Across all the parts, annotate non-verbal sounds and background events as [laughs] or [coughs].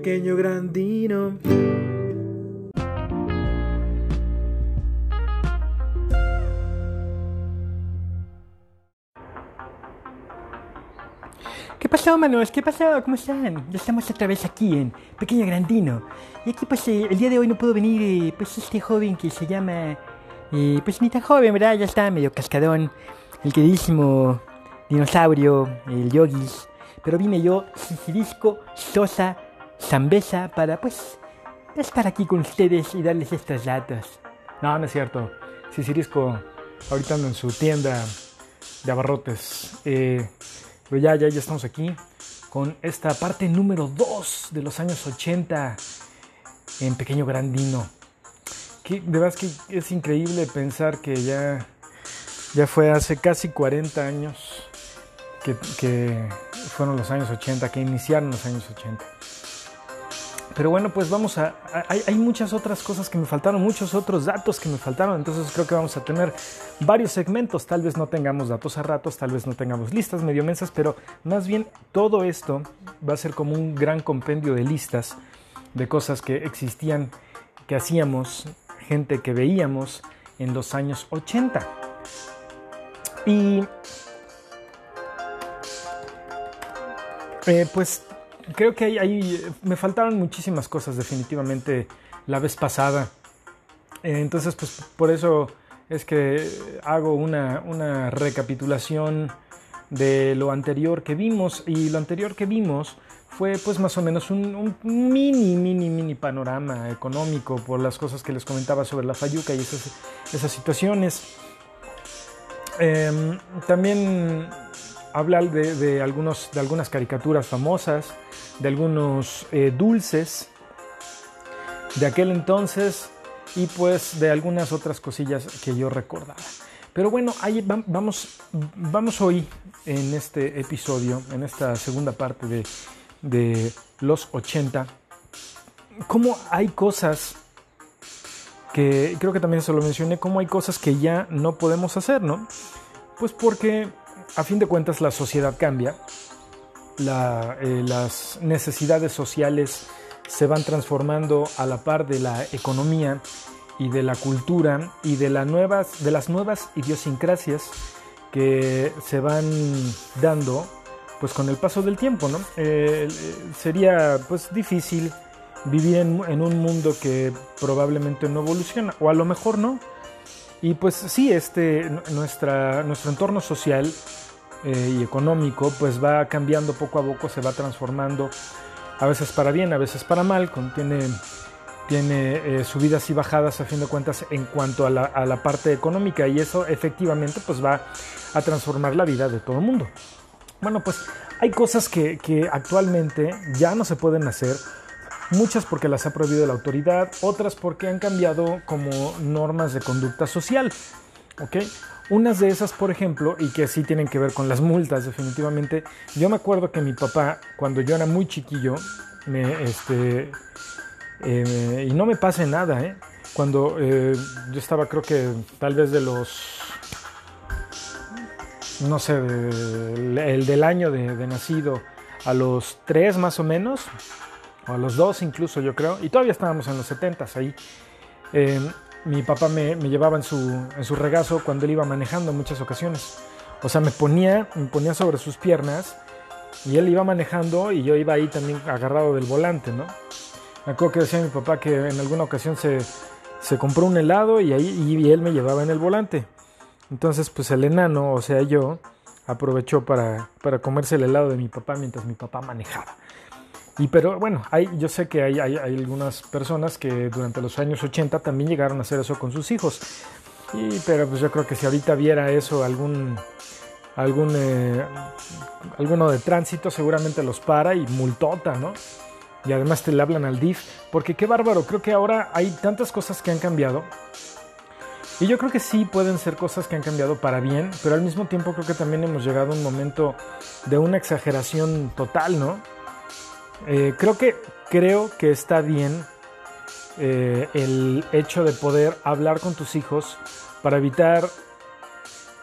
pequeño grandino. ¿Qué pasó, manos? ¿Qué pasó? ¿Cómo están? Ya estamos otra vez aquí en Pequeño Grandino. Y aquí, pues, eh, el día de hoy no pudo venir, eh, pues, este joven que se llama... eh, pues, ni tan joven, ¿verdad? Ya está medio cascadón. El queridísimo dinosaurio, el yogis. Pero vine yo, Sisirisco Sosa Zambesa, para, pues, estar aquí con ustedes y darles estos datos. No, no es cierto. Sisirisco ahorita en su tienda de abarrotes. Eh, pero ya, ya, ya estamos aquí con esta parte número 2 de los años 80 en Pequeño Grandino. Que, de verdad es que es increíble pensar que ya, ya fue hace casi 40 años que, que fueron los años 80, que iniciaron los años 80. Pero bueno, pues vamos a... Hay, muchas otras cosas que me faltaron, muchos otros datos que me faltaron, entonces creo que vamos a tener varios segmentos, tal vez no tengamos datos a ratos, tal vez no tengamos listas medio mensas, pero más bien todo esto va a ser como un gran compendio de listas de cosas que existían, que hacíamos, gente que veíamos en los años 80. Y... Eh, pues creo que hay, hay, me faltaron muchísimas cosas definitivamente la vez pasada. Entonces, pues por eso es que hago una, una, recapitulación de lo anterior que vimos. Y lo anterior que vimos fue pues más o menos un, mini, mini, mini panorama económico por las cosas que les comentaba sobre la Fayuca y esas, esas situaciones. Eh, también hablar de, algunos, de algunas caricaturas famosas, de algunos eh, dulces de aquel entonces y pues de algunas otras cosillas que yo recordaba. Pero bueno, ahí vamos, vamos hoy en este episodio, en esta segunda parte de, de los 80, cómo hay cosas que creo que también se lo mencioné, cómo hay cosas que ya no podemos hacer, ¿no? Pues porque a fin de cuentas la sociedad cambia, eh, las necesidades sociales se van transformando a la par de la economía y de la cultura y de, la nuevas, de las nuevas idiosincrasias que se van dando pues con el paso del tiempo, ¿no? Eh, sería pues difícil vivir en, en, un mundo que probablemente no evoluciona, o a lo mejor no. Y pues sí, este, nuestra, nuestro entorno social eh, y económico pues va cambiando poco a poco, se va transformando, a veces para bien, a veces para mal, tiene, tiene eh, subidas y bajadas a fin de cuentas en cuanto a la, a la, parte económica y eso efectivamente pues va a transformar la vida de todo el mundo. Bueno, pues hay cosas que, que actualmente ya no se pueden hacer, muchas porque las ha prohibido la autoridad, otras porque han cambiado como normas de conducta social. ¿Ok? Unas de esas, por ejemplo, y que sí tienen que ver con las multas, definitivamente. Yo me acuerdo que mi papá, cuando yo era muy chiquillo, me, este, eh, y no me pase nada, ¿eh? Cuando eh, yo estaba, creo que tal vez de los, no sé, el del año de, de nacido a los tres más o menos, o a los dos incluso, yo creo, y todavía estábamos en los setentas ahí. Mi papá me, llevaba en su, regazo cuando él iba manejando en muchas ocasiones. O sea, me ponía, me ponía sobre sus piernas y él iba manejando y yo iba ahí también agarrado del volante, ¿no? Me acuerdo que decía mi papá que en alguna ocasión se, compró un helado y, ahí, él me llevaba en el volante. Entonces, pues el enano, o sea, yo, aprovechó para comerse el helado de mi papá mientras mi papá manejaba. Y pero bueno, hay, yo sé que hay, hay, algunas personas que durante los años 80 también llegaron a hacer eso con sus hijos. Y, pero pues yo creo que si ahorita viera eso algún, algún eh, alguno de tránsito, seguramente los para y multota, ¿no? Y además te le hablan al DIF. Porque qué bárbaro, creo que ahora hay tantas cosas que han cambiado. Y yo creo que sí pueden ser cosas que han cambiado para bien, pero al mismo tiempo creo que también hemos llegado a un momento de una exageración total, ¿no? Eh, creo, que, creo que está bien eh, el hecho de poder hablar con tus hijos para evitar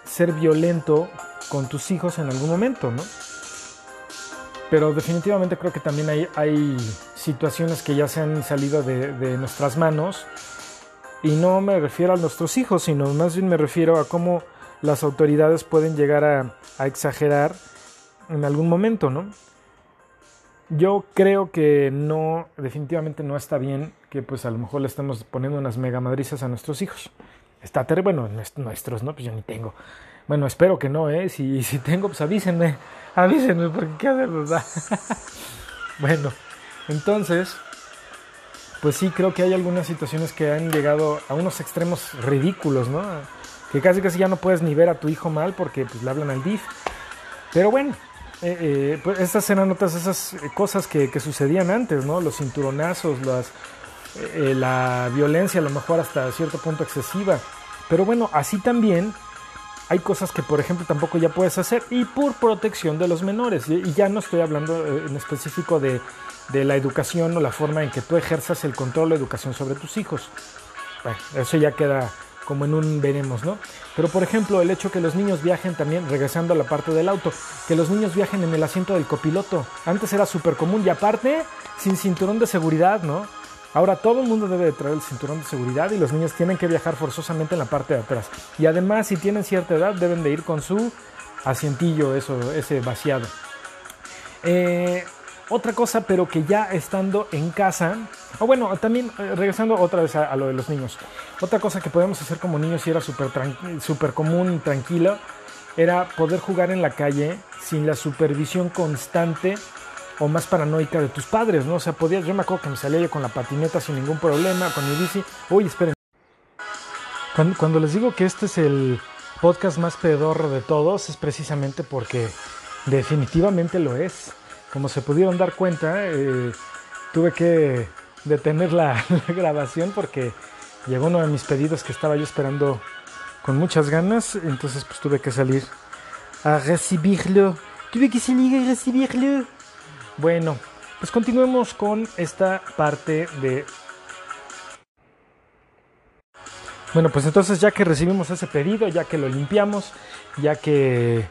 ser violento con tus hijos en algún momento, ¿no? Pero definitivamente creo que también hay, hay situaciones que ya se han salido de, nuestras manos. Y no me refiero a nuestros hijos, sino más bien me refiero a cómo las autoridades pueden llegar a exagerar en algún momento, ¿no? Yo creo que no, definitivamente no está bien que pues a lo mejor le estemos poniendo unas mega madrizas a nuestros hijos. Está terrible, bueno, nuestros, ¿no? Pues yo ni tengo. Bueno, espero que no, ¿eh? Si, si tengo, pues avísenme, [laughs] avísenme, porque qué hacer, ¿verdad? [laughs] bueno, entonces, pues sí, creo que hay algunas situaciones que han llegado a unos extremos ridículos, ¿no? Que casi casi ya no puedes ni ver a tu hijo mal porque pues le hablan al DIF. Pero bueno, eh, eh, pues estas eran otras esas cosas que, sucedían antes, ¿no? Los cinturonazos, las, eh, la violencia a lo mejor hasta cierto punto excesiva. Pero bueno, así también hay cosas que por ejemplo tampoco ya puedes hacer y por protección de los menores. Y ya no estoy hablando en específico de, de la educación o la forma en que tú ejerzas el control o educación sobre tus hijos. Eso ya queda como en un veremos, ¿no? Pero por ejemplo, el hecho que los niños viajen también, regresando a la parte del auto, que los niños viajen en el asiento del copiloto. Antes era súper común y aparte, sin cinturón de seguridad, ¿no? Ahora todo el mundo debe de traer el cinturón de seguridad y los niños tienen que viajar forzosamente en la parte de atrás. Y además, si tienen cierta edad, deben de ir con su asientillo, eso, ese vaciado. Eh, otra cosa, pero que ya estando en casa, o bueno, también eh, regresando otra vez a, lo de los niños, otra cosa que podemos hacer como niños y era súper super común y tranquilo, era poder jugar en la calle sin la supervisión constante o más paranoica de tus padres, ¿no? O sea, podías, yo me acuerdo que me salía yo con la patineta sin ningún problema, con mi bici. Uy, esperen. Cuando, cuando les digo que este es el podcast más pedorro de todos, es precisamente porque definitivamente lo es. Como se pudieron dar cuenta, eh, tuve que detener la, [laughs] la, grabación porque llegó uno de mis pedidos que estaba yo esperando con muchas ganas, entonces pues tuve que salir a recibirlo. Tuve que salir a recibirlo. Bueno, pues continuemos con esta parte de... Bueno, pues entonces ya que recibimos ese pedido, ya que lo limpiamos, ya que,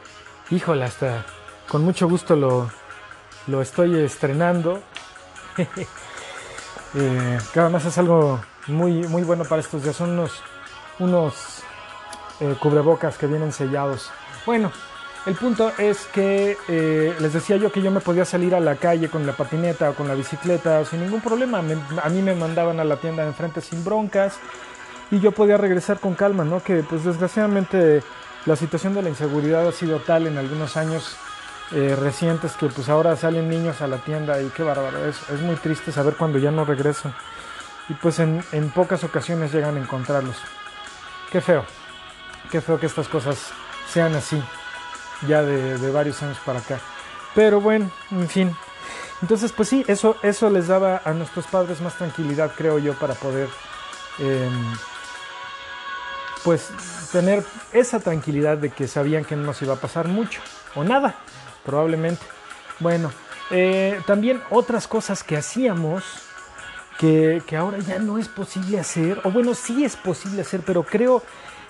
híjole, hasta con mucho gusto lo, lo estoy estrenando. [laughs] eh, que además es algo muy, muy bueno para estos días. Son unos, unos eh, cubrebocas que vienen sellados. Bueno, el punto es que eh, les decía yo que yo me podía salir a la calle con la patineta o con la bicicleta sin ningún problema. A mí me mandaban a la tienda de enfrente sin broncas y yo podía regresar con calma, ¿no? Que pues desgraciadamente la situación de la inseguridad ha sido tal en algunos años eh, recientes que pues ahora salen niños a la tienda y qué bárbaro. Es, es muy triste saber cuando ya no regresan. Y pues en, pocas ocasiones llegan a encontrarlos. Qué feo. Qué feo que estas cosas sean así ya de, varios años para acá. Pero bueno, en fin. Entonces, pues sí, eso, eso les daba a nuestros padres más tranquilidad, creo yo, para poder, eh, pues, tener esa tranquilidad de que sabían que no nos iba a pasar mucho, o nada, probablemente. Bueno, eh, también otras cosas que hacíamos, que, que ahora ya no es posible hacer, o bueno, sí es posible hacer, pero creo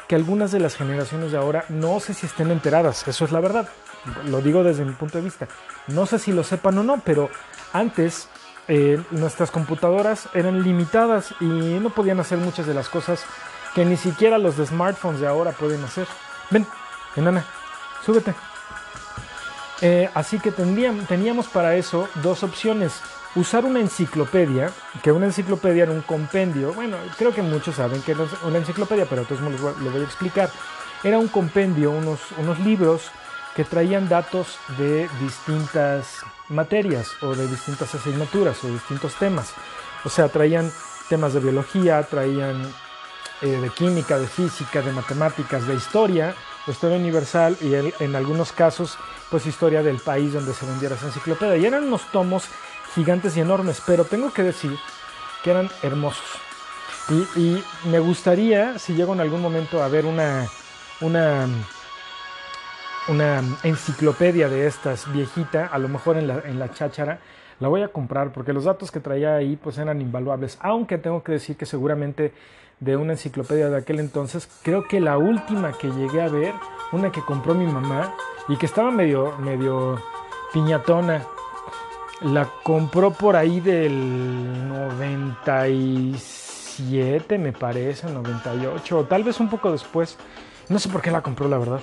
que algunas de las generaciones de ahora no sé si estén enteradas, eso es la verdad, lo digo desde mi punto de vista, no sé si lo sepan o no, pero antes eh, nuestras computadoras eran limitadas y no podían hacer muchas de las cosas que ni siquiera los de smartphones de ahora pueden hacer. Ven, enana, súbete. Eh, así que teníamos para eso dos opciones. Usar una enciclopedia, que una enciclopedia era un compendio, bueno, creo que muchos saben que es una enciclopedia, pero entonces lo, voy a explicar. Era un compendio, unos, libros que traían datos de distintas materias o de distintas asignaturas o distintos temas. O sea, traían temas de biología, traían eh, de química, de física, de matemáticas, de historia, historia universal y en algunos casos, pues historia del país donde se vendiera esa enciclopedia. Y eran unos tomos gigantes y enormes, pero tengo que decir que eran hermosos. Y, y me gustaría, si llego en algún momento a ver una, una, una enciclopedia de estas viejita, a lo mejor en la, en la cháchara, la voy a comprar porque los datos que traía ahí pues eran invaluables, aunque tengo que decir que seguramente de una enciclopedia de aquel entonces, creo que la última que llegué a ver, una que compró mi mamá y que estaba medio, medio piñatona, La compró por ahí del 97, me parece, 98, o tal vez un poco después. No sé por qué la compró, la verdad.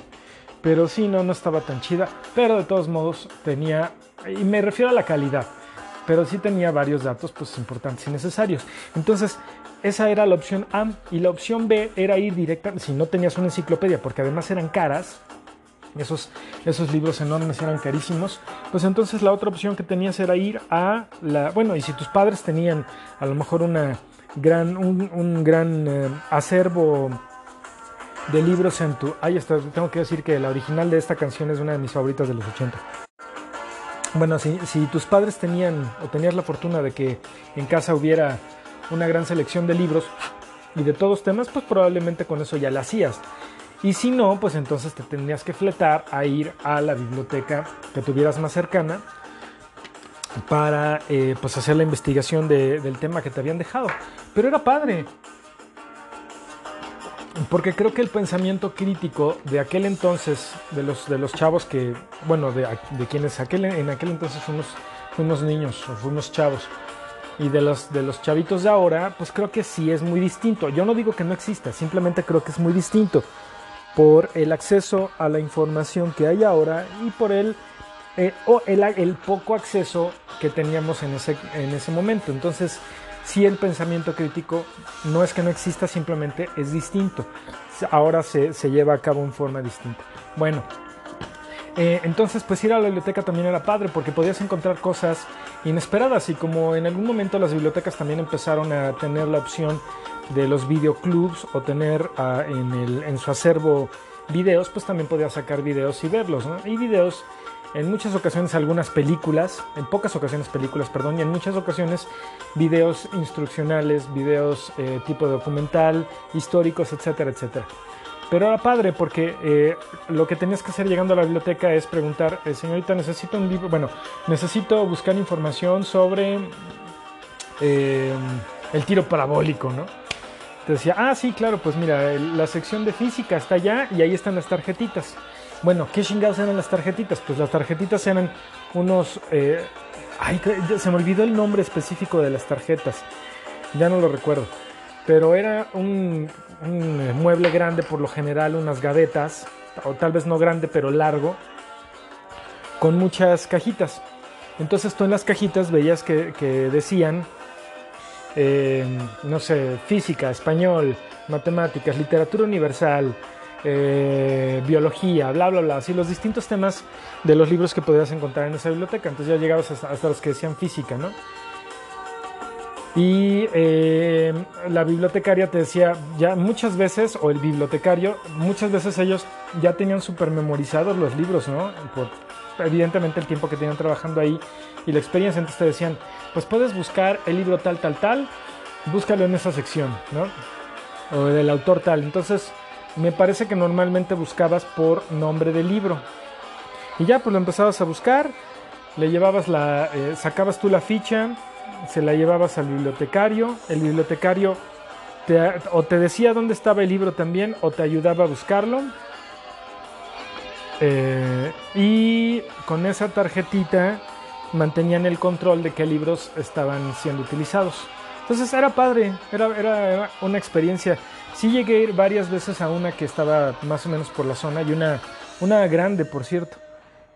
Pero sí, no, no estaba tan chida. Pero de todos modos tenía, y me refiero a la calidad, pero sí tenía varios datos pues importantes y necesarios. Entonces, esa era la opción A. Y la opción B era ir directa, si no tenías una enciclopedia, porque además eran caras, esos, esos libros enormes eran carísimos, pues entonces la otra opción que tenías era ir a la, bueno, y si tus padres tenían a lo mejor una gran, un, gran eh, acervo de libros en tu... Ahí está, tengo que decir que la original de esta canción es una de mis favoritas de los 80. Bueno, si, si tus padres tenían o tenías la fortuna de que en casa hubiera una gran selección de libros y de todos temas, pues probablemente con eso ya la hacías. Y si no, pues entonces te tendrías que fletar a ir a la biblioteca que tuvieras más cercana para eh, pues hacer la investigación del tema que te habían dejado. Pero era padre. Porque creo que el pensamiento crítico de aquel entonces, de los, de los chavos que, bueno, de, quienes aquel, en aquel entonces fuimos, fuimos niños o fuimos chavos, y de los, de los chavitos de ahora, pues creo que sí es muy distinto. Yo no digo que no exista, simplemente creo que es muy distinto por el acceso a la información que hay ahora y por el, eh, o el, poco acceso que teníamos en ese, en ese momento. Entonces, si el pensamiento crítico no es que no exista, simplemente es distinto. Ahora se, se lleva a cabo en forma distinta. Bueno, eh, entonces pues ir a la biblioteca también era padre porque podías encontrar cosas inesperadas y como en algún momento las bibliotecas también empezaron a tener la opción de los videoclubs o tener ah, en, su acervo videos, pues también podía sacar videos y verlos. Y videos, en muchas ocasiones algunas películas, en pocas ocasiones películas, perdón, y en muchas ocasiones videos instruccionales, videos eh, tipo documental, históricos, etcétera, etcétera. Pero era padre porque eh, lo que tenías que hacer llegando a la biblioteca es preguntar, eh, señorita, necesito un libro, bueno, necesito buscar información sobre el tiro parabólico, ¿no? te decía, ah, sí, claro, pues mira, la sección de física está allá y ahí están las tarjetitas. Bueno, ¿qué chingados eran las tarjetitas? Pues las tarjetitas eran unos... Eh, ay, se me olvidó el nombre específico de las tarjetas. Ya no lo recuerdo. Pero era un, un mueble grande, por lo general, unas gavetas, o tal vez no grande, pero largo, con muchas cajitas. Entonces tú en las cajitas veías que, que decían eh, no sé, física, español, matemáticas, literatura universal, eh, biología, bla, bla, bla, así los distintos temas de los libros que podías encontrar en esa biblioteca. Entonces ya llegabas hasta, los que decían física, ¿no? Y eh, la bibliotecaria te decía, ya muchas veces, o el bibliotecario, muchas veces ellos ya tenían super memorizados los libros, ¿no? Por, evidentemente el tiempo que tenían trabajando ahí y la experiencia, entonces te decían, pues puedes buscar el libro tal, tal, tal, búscalo en esa sección, ¿no? O del autor tal. Entonces, me parece que normalmente buscabas por nombre del libro. Y ya, pues lo empezabas a buscar, le llevabas la, eh, sacabas tú la ficha, se la llevabas al bibliotecario, el bibliotecario te, o te decía dónde estaba el libro también, o te ayudaba a buscarlo. Eh, y con esa tarjetita mantenían el control de qué libros estaban siendo utilizados. Entonces era padre, era, era, una experiencia. Sí llegué a ir varias veces a una que estaba más o menos por la zona y una, una grande, por cierto,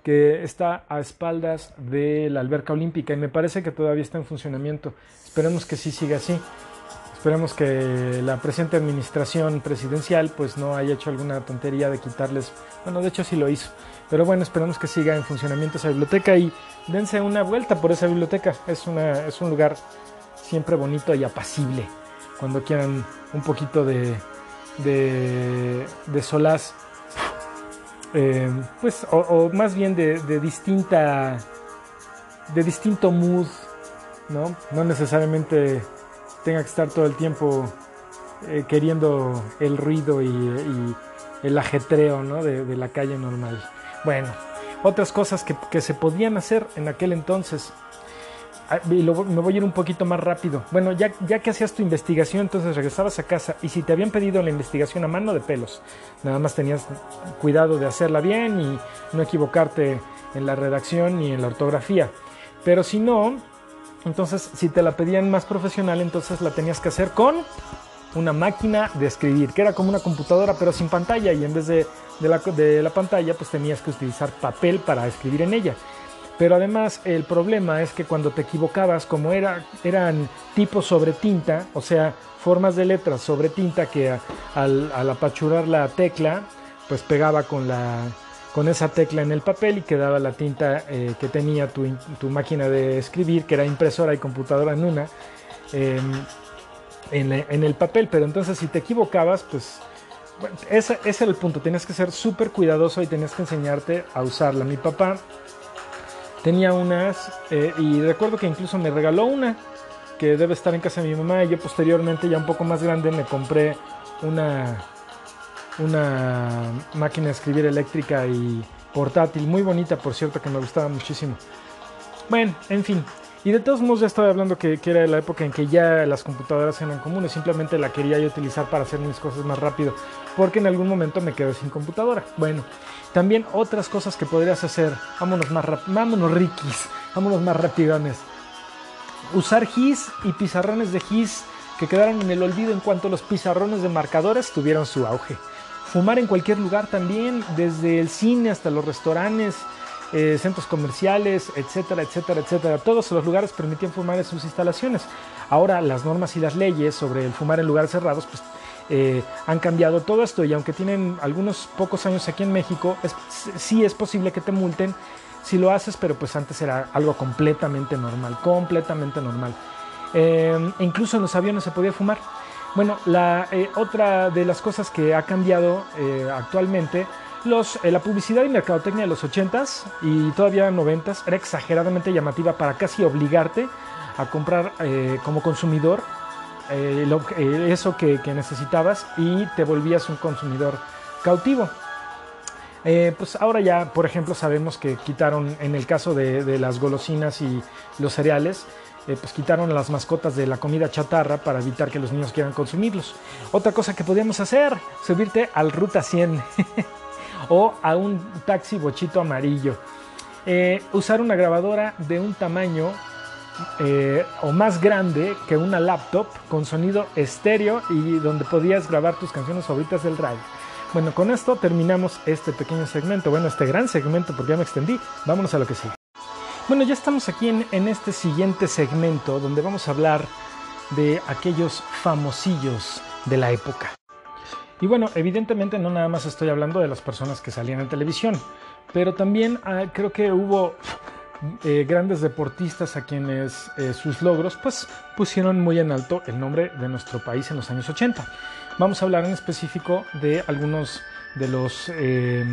que está a espaldas de la alberca olímpica y me parece que todavía está en funcionamiento. Esperemos que sí siga así. Esperemos que la presente administración presidencial pues no haya hecho alguna tontería de quitarles, bueno, de hecho sí lo hizo, pero bueno, esperemos que siga en funcionamiento esa biblioteca y dense una vuelta por esa biblioteca, es, una, es un lugar siempre bonito y apacible cuando quieran un poquito de, de, de solaz, eh, pues, o, más bien de, de distinta, de distinto mood, ¿no? No necesariamente tenga que estar todo el tiempo eh, queriendo el ruido y, el ajetreo de, la calle normal. Bueno, otras cosas que, se podían hacer en aquel entonces. Ah, y me voy a ir un poquito más rápido. Bueno, ya, ya que hacías tu investigación, entonces regresabas a casa y si te habían pedido la investigación a mano de pelos, nada más tenías cuidado de hacerla bien y no equivocarte en la redacción ni en la ortografía. Pero si no, entonces si te la pedían más profesional, entonces la tenías que hacer con una máquina de escribir, que era como una computadora pero sin pantalla y en vez de, la, de la pantalla pues tenías que utilizar papel para escribir en ella. Pero además el problema es que cuando te equivocabas, como era, eran tipos sobre tinta, o sea, formas de letras sobre tinta que al, apachurar la tecla, pues pegaba con, la, con esa tecla en el papel y quedaba la tinta eh, que tenía tu, máquina de escribir, que era impresora y computadora en una, em, en, el papel. Pero entonces si te equivocabas, pues ese, ese era el punto, tenías que ser súper cuidadoso y tenías que enseñarte a usarla. Mi papá tenía unas eh, y recuerdo que incluso me regaló una que debe estar en casa de mi mamá y yo posteriormente ya un poco más grande me compré una una máquina de escribir eléctrica y portátil muy bonita por cierto que me gustaba muchísimo bueno en fin y de todos modos ya estaba hablando que, que, era la época en que ya las computadoras eran comunes, simplemente la quería yo utilizar para hacer mis cosas más rápido, porque en algún momento me quedé sin computadora. Bueno, también otras cosas que podrías hacer, vámonos más vámonos riquis, vámonos más rapidones. Usar GIS y pizarrones de GIS que quedaron en el olvido en cuanto los pizarrones de marcadores tuvieron su auge. Fumar en cualquier lugar también, desde el cine hasta los restaurantes, eh, centros comerciales, etcétera, etcétera, etcétera. Todos los lugares permitían fumar en sus instalaciones. Ahora las normas y las leyes sobre el fumar en lugares cerrados pues, eh, han cambiado todo esto y aunque tienen algunos pocos años aquí en México, sí es posible que te multen si lo haces, pero pues antes era algo completamente normal, completamente normal. Eh, incluso en los aviones se podía fumar. Bueno, la, otra de las cosas que ha cambiado actualmente eh, la publicidad y mercadotecnia de los 80s y todavía 90s era exageradamente llamativa para casi obligarte a comprar eh, como consumidor eh, eso que, necesitabas y te volvías un consumidor cautivo. pues ahora ya, por ejemplo, sabemos que quitaron, en el caso de, las golosinas y los cereales, pues quitaron las mascotas de la comida chatarra para evitar que los niños quieran consumirlos. Otra cosa que podíamos hacer, subirte al Ruta 100. [laughs] o a un taxi bochito amarillo. Eh, usar una grabadora de un tamaño eh, o más grande que una laptop con sonido estéreo y donde podías grabar tus canciones favoritas del radio. Bueno, con esto terminamos este pequeño segmento, bueno, este gran segmento porque ya me extendí. Vámonos a lo que sigue. Bueno, ya estamos aquí en, este siguiente segmento donde vamos a hablar de aquellos famosillos de la época. Y bueno, evidentemente no nada más estoy hablando de las personas que salían en televisión, pero también ah, creo que hubo eh, grandes deportistas a quienes eh, sus logros pues pusieron muy en alto el nombre de nuestro país en los años 80. Vamos a hablar en específico de algunos de los, eh,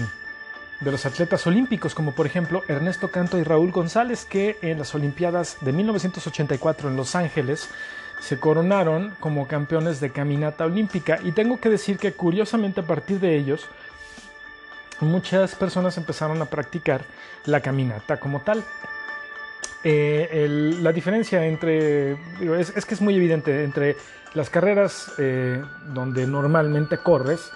de los atletas olímpicos, como por ejemplo Ernesto Canto y Raúl González, que en las Olimpiadas de 1984 en Los Ángeles se coronaron como campeones de caminata olímpica y tengo que decir que curiosamente a partir de ellos muchas personas empezaron a practicar la caminata como tal. Eh, la diferencia entre, es, que es muy evidente, entre las carreras eh, donde normalmente corres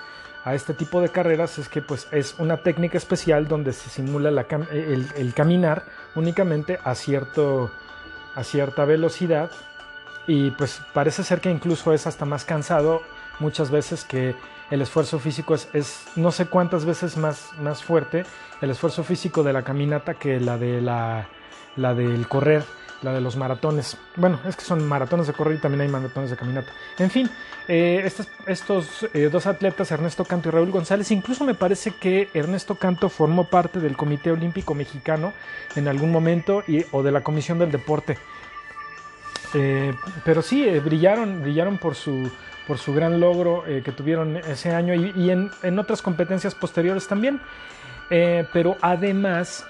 a este tipo de carreras es que pues es una técnica especial donde se simula el, el, caminar únicamente a, cierto, a cierta velocidad y pues parece ser que incluso es hasta más cansado muchas veces que el esfuerzo físico es, no sé cuántas veces más, más fuerte el esfuerzo físico de la caminata que la de la, la del correr, la de los maratones. Bueno, es que son maratones de correr y también hay maratones de caminata. En fin, eh, estos, estos eh, dos atletas, Ernesto Canto y Raúl González, incluso me parece que Ernesto Canto formó parte del Comité Olímpico Mexicano en algún momento y, o de la Comisión del Deporte. Eh, pero sí, eh, brillaron, brillaron por su, por su gran logro eh, que tuvieron ese año y, en, otras competencias posteriores también. pero además,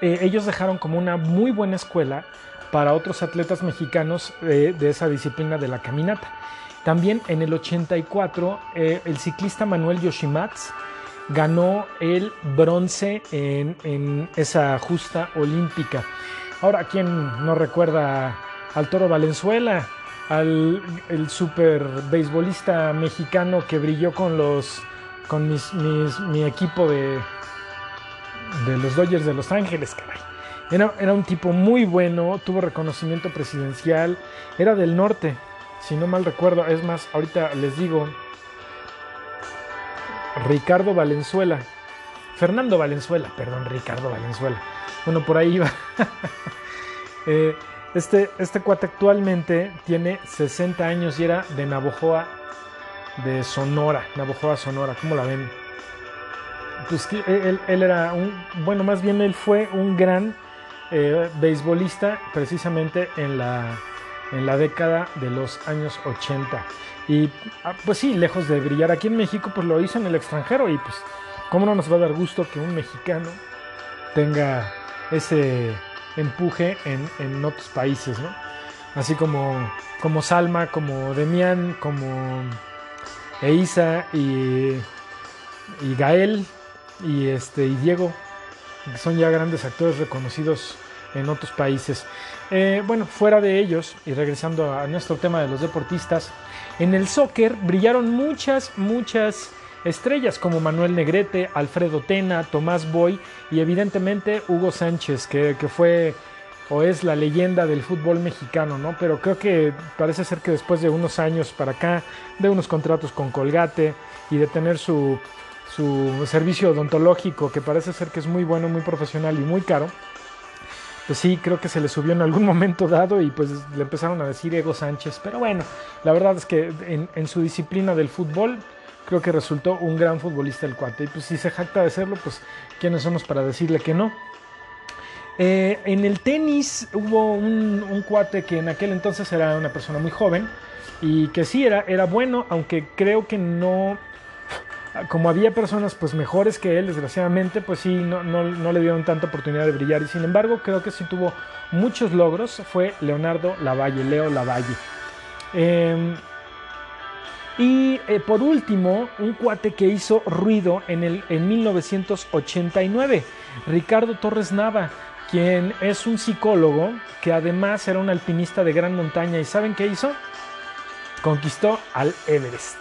ellos dejaron como una muy buena escuela para otros atletas mexicanos de esa disciplina de la caminata. También en el 84, el ciclista Manuel Yoshimatsu ganó el bronce en, en esa justa olímpica. Ahora, ¿quién no recuerda al Toro Valenzuela, al el super beisbolista mexicano que brilló con los con mi equipo de, de los Dodgers de Los Ángeles, caray. Era, era un tipo muy bueno, tuvo reconocimiento presidencial, era del norte, si no mal recuerdo. Es más, ahorita les digo, Ricardo Valenzuela. Fernando Valenzuela, perdón, Ricardo Valenzuela. Bueno, por ahí iba. [laughs] Eh, este, este cuate actualmente tiene 60 años y era de Navojoa, de Sonora. Navojoa, Sonora, ¿cómo la ven? Pues él, él era un, bueno, más bien él fue un gran eh, beisbolista precisamente en la, en la década de los años 80. Y ah, pues sí, lejos de brillar aquí en México, pues lo hizo en el extranjero y pues, ¿cómo no nos va a dar gusto que un mexicano tenga ese empuje en, en otros países, ¿no? Así como, como Salma, como Demian, como Eisa y, y Gael y, este, y Diego, que son ya grandes actores reconocidos en otros países. Eh, bueno, fuera de ellos, y regresando a nuestro tema de los deportistas, en el soccer brillaron muchas, muchas estrellas como Manuel Negrete, Alfredo Tena, Tomás Boy y evidentemente Hugo Sánchez, que, fue o es la leyenda del fútbol mexicano, ¿no? Pero creo que parece ser que después de unos años para acá, de unos contratos con Colgate y de tener su, su servicio odontológico, que parece ser que es muy bueno, muy profesional y muy caro, pues sí, creo que se le subió en algún [laughs] momento dado y pues le empezaron a decir Ego Sánchez. Pero bueno, la verdad es que en su disciplina del fútbol, creo que resultó un gran futbolista el cuate. Y pues si se jacta de serlo, pues quiénes somos para decirle que no. Eh, en el tenis hubo un, cuate que en aquel entonces era una persona muy joven y que sí era, era bueno, aunque creo que no, como había personas pues mejores que él, desgraciadamente, pues sí, no, no, no, le dieron tanta oportunidad de brillar y sin embargo creo que sí tuvo muchos logros, fue Leonardo Lavalle, Leo Lavalle. Eh, y eh, por último, un cuate que hizo ruido en, el, en 1989, Ricardo Torres Nava quien es un psicólogo que además era un alpinista de gran montaña. ¿Y saben qué hizo? Conquistó al Everest.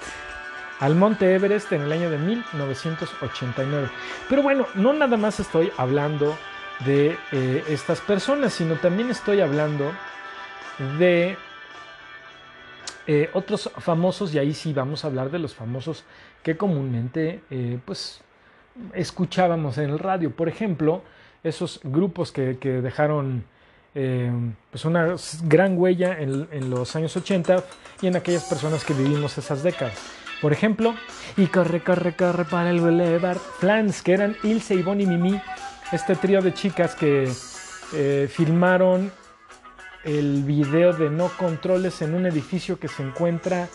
Al Monte Everest en el año de 1989. Pero bueno, no nada más estoy hablando de eh, estas personas, sino también estoy hablando de eh, otros famosos, y ahí sí vamos a hablar de los famosos que comúnmente eh, pues escuchábamos en el radio. Por ejemplo, esos grupos que, que dejaron eh, pues una gran huella en, en, los años 80 y en aquellas personas que vivimos esas décadas. Por ejemplo, y corre, corre, corre para el Boulevard, Flans, que eran Ilse, Ivonne y Mimi, este trío de chicas que filmaron el video de No Controles en un edificio que se encuentra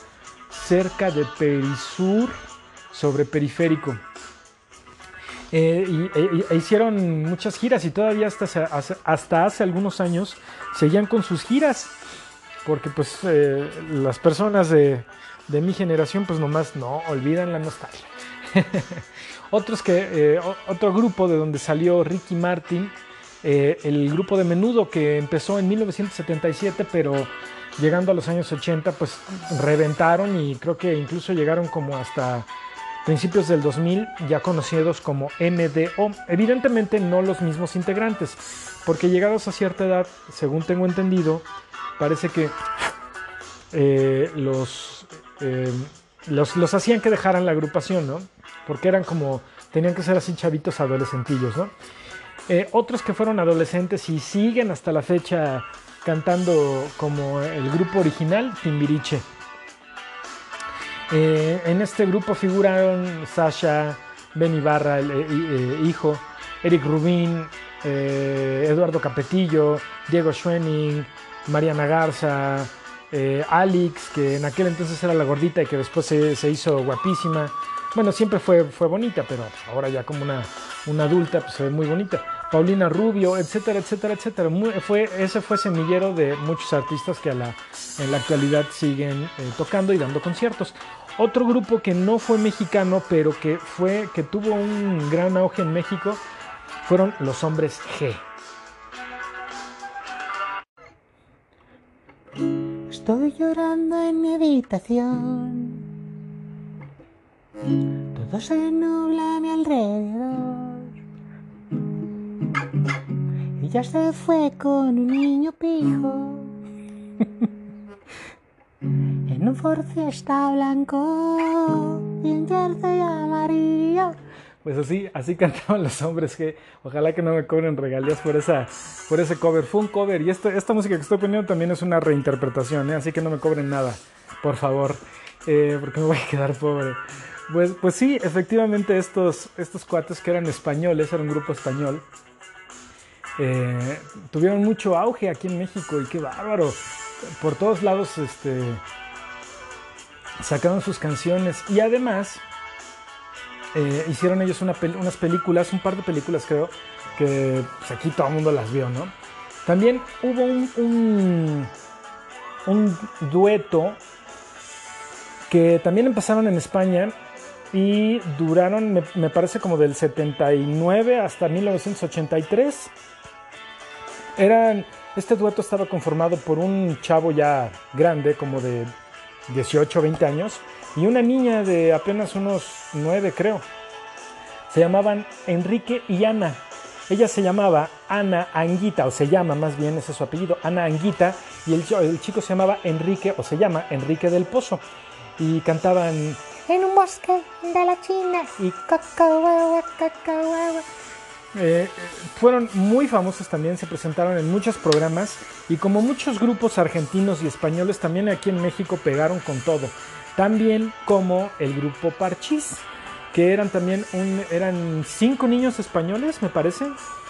cerca de Perisur, sobre Periférico. Eh, y, e, e, hicieron muchas giras y todavía hasta hasta hace algunos años seguían con sus giras porque pues eh, las personas de, de, mi generación pues nomás no olvidan la nostalgia [laughs] otros que eh, otro grupo de donde salió Ricky Martin eh, el grupo de Menudo que empezó en 1977 pero llegando a los años 80 pues reventaron y creo que incluso llegaron como hasta principios del 2000 ya conocidos como MDO. Evidentemente no los mismos integrantes, porque llegados a cierta edad, según tengo entendido, parece que eh, los, eh, los, los, hacían que dejaran la agrupación, ¿no? Porque eran como, tenían que ser así chavitos adolescentillos, ¿no? Eh, otros que fueron adolescentes y siguen hasta la fecha cantando como el grupo original, Timbiriche. Eh, en este grupo figuraron Sasha, Ben Ibarra, el, eh, hijo, Eric Rubin, Eduardo Capetillo, Diego Schwenning, Mariana Garza, eh, Alex, que en aquel entonces era la gordita y que después se hizo guapísima. Bueno, siempre fue, fue bonita, pero ahora ya como una, una adulta pues se ve muy bonita. Paulina Rubio, etcétera, etcétera, etcétera. Fue, ese fue semillero de muchos artistas que a la, en la actualidad siguen eh, tocando y dando conciertos. Otro grupo que no fue mexicano, pero que, fue, que tuvo un gran auge en México, fueron los hombres G. Estoy llorando en mi habitación. Todo se nubla a mi alrededor. Ella se fue con un niño pijo. [laughs] en un Ford Fiesta blanco y en jersey amarillo. Pues así, así cantaban los hombres que ojalá que no me cobren regalías por esa, por ese cover. Fue un cover y esto, esta música que estoy poniendo también es una reinterpretación, ¿eh? así que no me cobren nada, por favor, eh, porque me voy a quedar pobre. Pues, pues sí, efectivamente estos, estos cuates que eran españoles, era un grupo español, eh, tuvieron mucho auge aquí en México y qué bárbaro. Por todos lados este, sacaron sus canciones y además eh, hicieron ellos una unas películas, un par de películas creo, que pues, aquí todo el mundo las vio, ¿no? También hubo un, un, dueto que también empezaron en España y duraron, me, parece como del 79 hasta 1983. Eran, este dueto estaba conformado por un chavo ya grande, como de 18 o 20 años, y una niña de apenas unos 9 creo. Se llamaban Enrique y Ana. Ella se llamaba Ana Anguita, o se llama más bien, ese es su apellido, Ana Anguita, y el chico se llamaba Enrique, o se llama Enrique del Pozo. Y cantaban En un bosque de la China. Y cacahuava, cacahuava. Eh, fueron muy famosos también, se presentaron en muchos programas y como muchos grupos argentinos y españoles también aquí en México pegaron con todo, también como el grupo Parchís, que eran también un, eran cinco niños españoles me parece,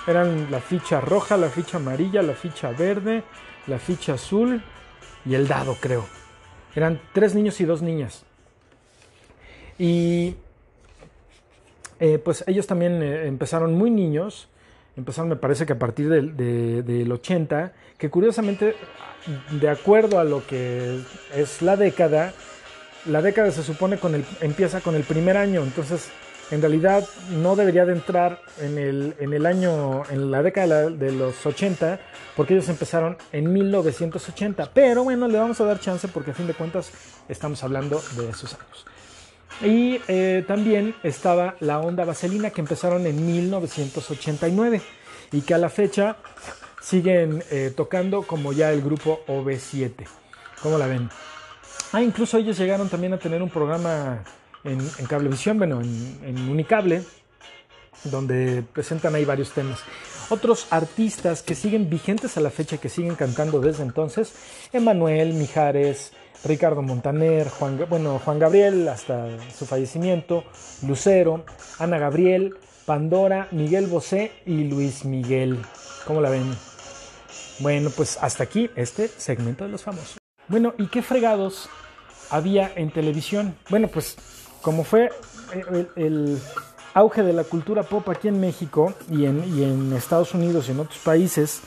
eran la ficha roja, la ficha amarilla, la ficha verde, la ficha azul y el dado creo, eran tres niños y dos niñas y eh, pues ellos también eh, empezaron muy niños, empezaron me parece que a partir del, de, del 80, que curiosamente, de acuerdo a lo que es la década, la década se supone con el, empieza con el primer año, entonces en realidad no debería de entrar en el, en el año, en la década de los 80, porque ellos empezaron en 1980, pero bueno, le vamos a dar chance porque a fin de cuentas estamos hablando de esos años. Y eh, también estaba la onda vaselina que empezaron en 1989 y que a la fecha siguen eh, tocando como ya el grupo OV7. ¿Cómo la ven? Ah, incluso ellos llegaron también a tener un programa en, en Cablevisión, bueno, en, en Unicable, donde presentan ahí varios temas. Otros artistas que siguen vigentes a la fecha, que siguen cantando desde entonces, Emanuel, Mijares, Ricardo Montaner, Juan, bueno, Juan Gabriel hasta su fallecimiento, Lucero, Ana Gabriel, Pandora, Miguel Bosé y Luis Miguel. ¿Cómo la ven? Bueno, pues hasta aquí este segmento de los famosos. Bueno, ¿y qué fregados había en televisión? Bueno, pues como fue el, el auge de la cultura pop aquí en México y en, y en Estados Unidos y en otros países,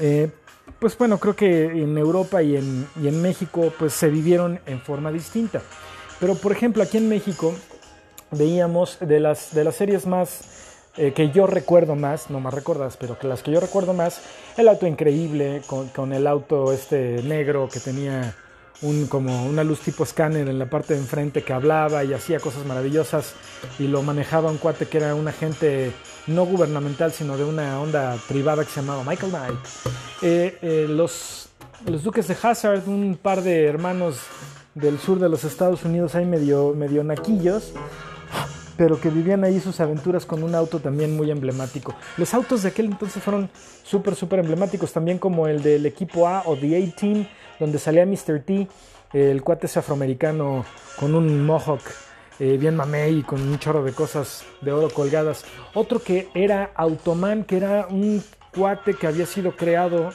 eh, pues bueno, creo que en Europa y en, y en México pues se vivieron en forma distinta. Pero por ejemplo aquí en México veíamos de las, de las series más eh, que yo recuerdo más, no más recuerdas, pero que las que yo recuerdo más, el auto increíble con, con el auto este negro que tenía un, como una luz tipo escáner en la parte de enfrente que hablaba y hacía cosas maravillosas y lo manejaba un cuate que era un agente no gubernamental sino de una onda privada que se llamaba Michael Knight. Eh, eh, los, los duques de Hazard, un par de hermanos del sur de los Estados Unidos ahí medio, medio naquillos, pero que vivían ahí sus aventuras con un auto también muy emblemático. Los autos de aquel entonces fueron súper, súper emblemáticos, también como el del equipo A o The A-Team, donde salía Mr. T, el cuate afroamericano con un mohawk eh, bien mamey y con un chorro de cosas de oro colgadas. Otro que era Automan, que era un cuate que había sido creado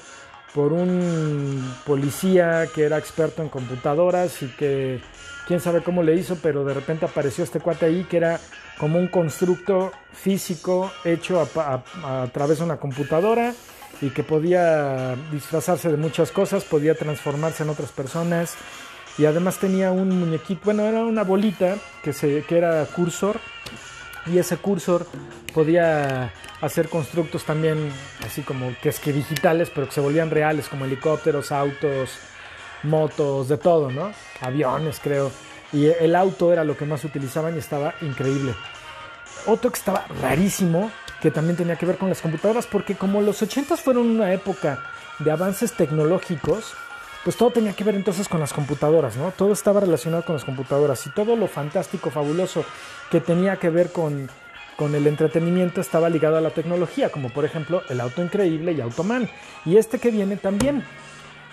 por un policía que era experto en computadoras y que quién sabe cómo le hizo, pero de repente apareció este cuate ahí que era como un constructo físico hecho a través de una computadora y que podía disfrazarse de muchas cosas, podía transformarse en otras personas y además tenía un muñequito, bueno, era una bolita que, se, que era cursor y ese cursor podía hacer constructos también así como que es que digitales, pero que se volvían reales, como helicópteros, autos, motos, de todo, ¿no? Aviones, creo. Y el auto era lo que más utilizaban y estaba increíble. Otro que estaba rarísimo que también tenía que ver con las computadoras, porque como los 80 fueron una época de avances tecnológicos, pues todo tenía que ver entonces con las computadoras, ¿no? Todo estaba relacionado con las computadoras y todo lo fantástico, fabuloso que tenía que ver con, con el entretenimiento estaba ligado a la tecnología, como por ejemplo el auto increíble y Automan. Y este que viene también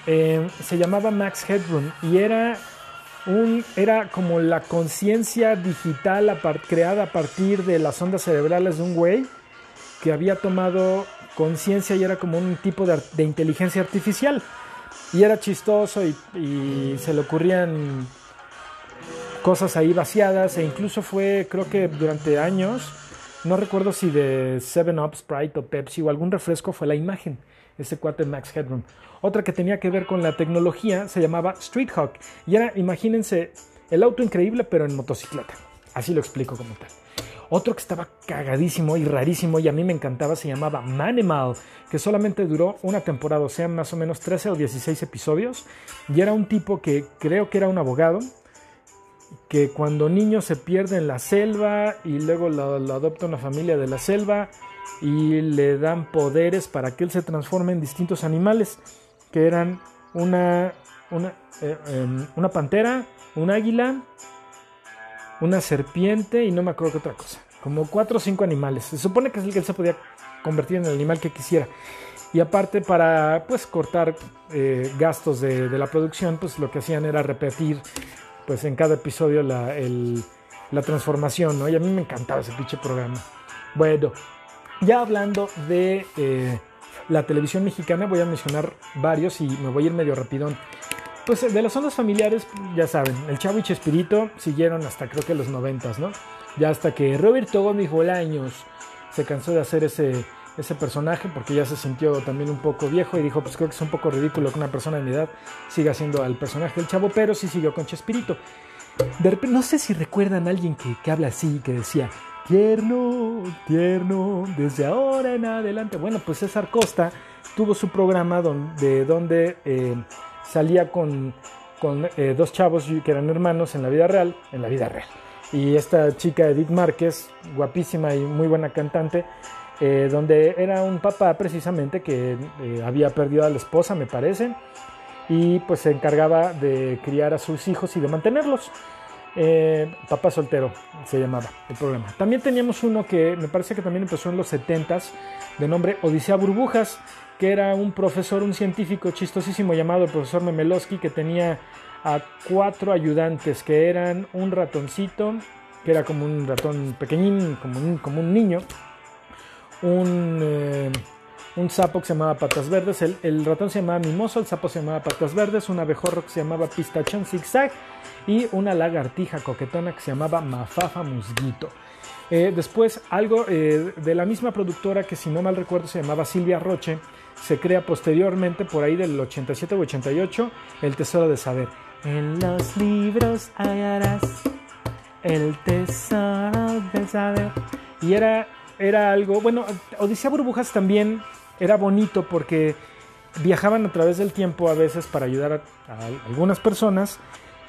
eh, se llamaba Max Headroom y era un, era como la conciencia digital creada a partir de las ondas cerebrales de un güey que había tomado conciencia y era como un tipo de, inteligencia artificial. Y era chistoso y, y, se le ocurrían cosas ahí vaciadas e incluso fue, creo que durante años, no recuerdo si de 7-Up, Sprite o Pepsi o algún refresco fue la imagen, ese cuate Max Headroom. Otra que tenía que ver con la tecnología se llamaba Street Hawk y era, imagínense, el auto increíble pero en motocicleta. Así lo explico como tal. Otro que estaba cagadísimo y rarísimo y a mí me encantaba se llamaba Manimal, que solamente duró una temporada, o sea, más o menos 13 o 16 episodios. Y era un tipo que creo que era un abogado, que cuando niño se pierde en la selva y luego lo, adopta una familia de la selva y le dan poderes para que él se transforme en distintos animales, que eran una, una, eh, eh, una pantera, un águila, una serpiente y no me acuerdo qué otra cosa. Como cuatro o cinco animales. Se supone que es el que él se podía convertir en el animal que quisiera. Y aparte para pues cortar eh, gastos de, la producción, pues lo que hacían era repetir pues en cada episodio la, la transformación, ¿no? Y a mí me encantaba ese pinche programa. Bueno, ya hablando de eh, la televisión mexicana, voy a mencionar varios y me voy a ir medio rapidón. Pues de las ondas familiares, ya saben, el Chavo y Chespirito siguieron hasta creo que los noventas, ¿no? Ya hasta que Roberto Gómez Bolaños se cansó de hacer ese, ese personaje porque ya se sintió también un poco viejo y dijo, pues creo que es un poco ridículo que una persona de mi edad siga siendo el personaje del Chavo, pero sí siguió con Chespirito. De repente, no sé si recuerdan a alguien que, que habla así, que decía, tierno, tierno, desde ahora en adelante. Bueno, pues César Costa tuvo su programa donde, donde eh, salía con, con eh, dos chavos que eran hermanos en la vida real, en la vida real. Y esta chica Edith Márquez, guapísima y muy buena cantante, eh, donde era un papá precisamente que eh, había perdido a la esposa, me parece, y pues se encargaba de criar a sus hijos y de mantenerlos. Papá soltero se llamaba el programa. También teníamos uno que me parece que también empezó en los 70s, de nombre Odisea Burbujas, que era un profesor, un científico chistosísimo llamado el profesor Memelowski, que tenía a cuatro ayudantes, que eran un ratoncito, que era como un ratón pequeñín, como un, como un niño, un, eh, un, sapo que se llamaba Patas Verdes, el, el, ratón se llamaba Mimoso, el sapo se llamaba Patas Verdes, un abejorro que se llamaba Pistachón Zigzag y una lagartija coquetona que se llamaba Mafafa Musguito. Eh, después, algo eh, de la misma productora que si no mal recuerdo se llamaba Silvia Roche, se crea posteriormente, por ahí del 87 o 88, El Tesoro de Saber. En los libros hallarás el tesoro de saber. Y era, era algo, bueno, Odisea Burbujas también era bonito porque viajaban a través del tiempo a veces para ayudar a, algunas personas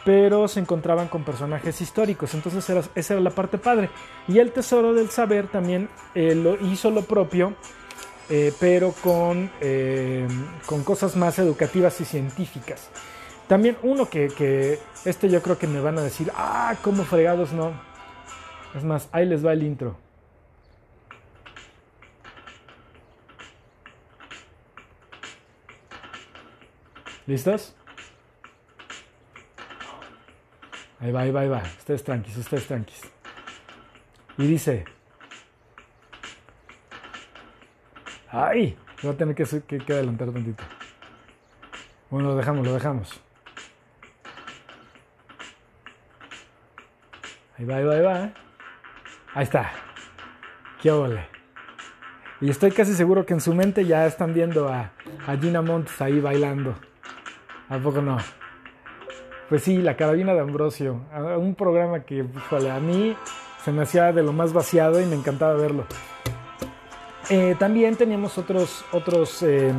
pero se encontraban con personajes históricos, entonces era, esa era la parte padre. Y el Tesoro del Saber también eh, lo hizo lo propio, eh, pero con, eh, con cosas más educativas y científicas. También uno que, que, este yo creo que me van a decir, ah, cómo fregados no. Es más, ahí les va el intro. ¿Listos? Ahí va, ahí va, ahí va. Ustedes tranquis, ustedes tranquis. Y dice. ¡Ay! Voy a tener que, que, que adelantar tantito. Bueno, lo dejamos, lo dejamos. Ahí va, ahí va, ahí va. ¿eh? Ahí está. ¡Qué ole! Y estoy casi seguro que en su mente ya están viendo a, Gina Montes ahí bailando. ¿A poco no? Pues sí, La Carabina de Ambrosio, un programa que, a mí se me hacía de lo más vaciado y me encantaba verlo. Eh, también teníamos otros, otros eh,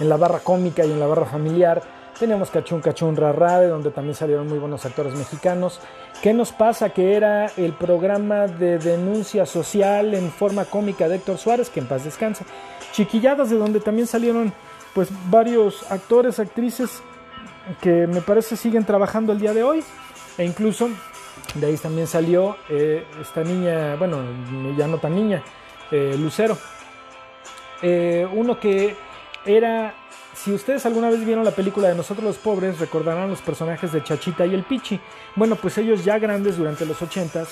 en la barra cómica y en la barra familiar. Teníamos Cachún Cachún Rarra, de donde también salieron muy buenos actores mexicanos. ¿Qué nos pasa? Que era el programa de denuncia social en forma cómica de Héctor Suárez, que en paz descanse. Chiquilladas, de donde también salieron pues varios actores, actrices que me parece siguen trabajando el día de hoy. E incluso de ahí también salió eh, esta niña, bueno, ya no tan niña, Lucero. Eh, uno que era si ustedes alguna vez vieron la película de Nosotros los Pobres, recordarán los personajes de Chachita y el Pichi. Bueno, pues ellos ya grandes durante los 80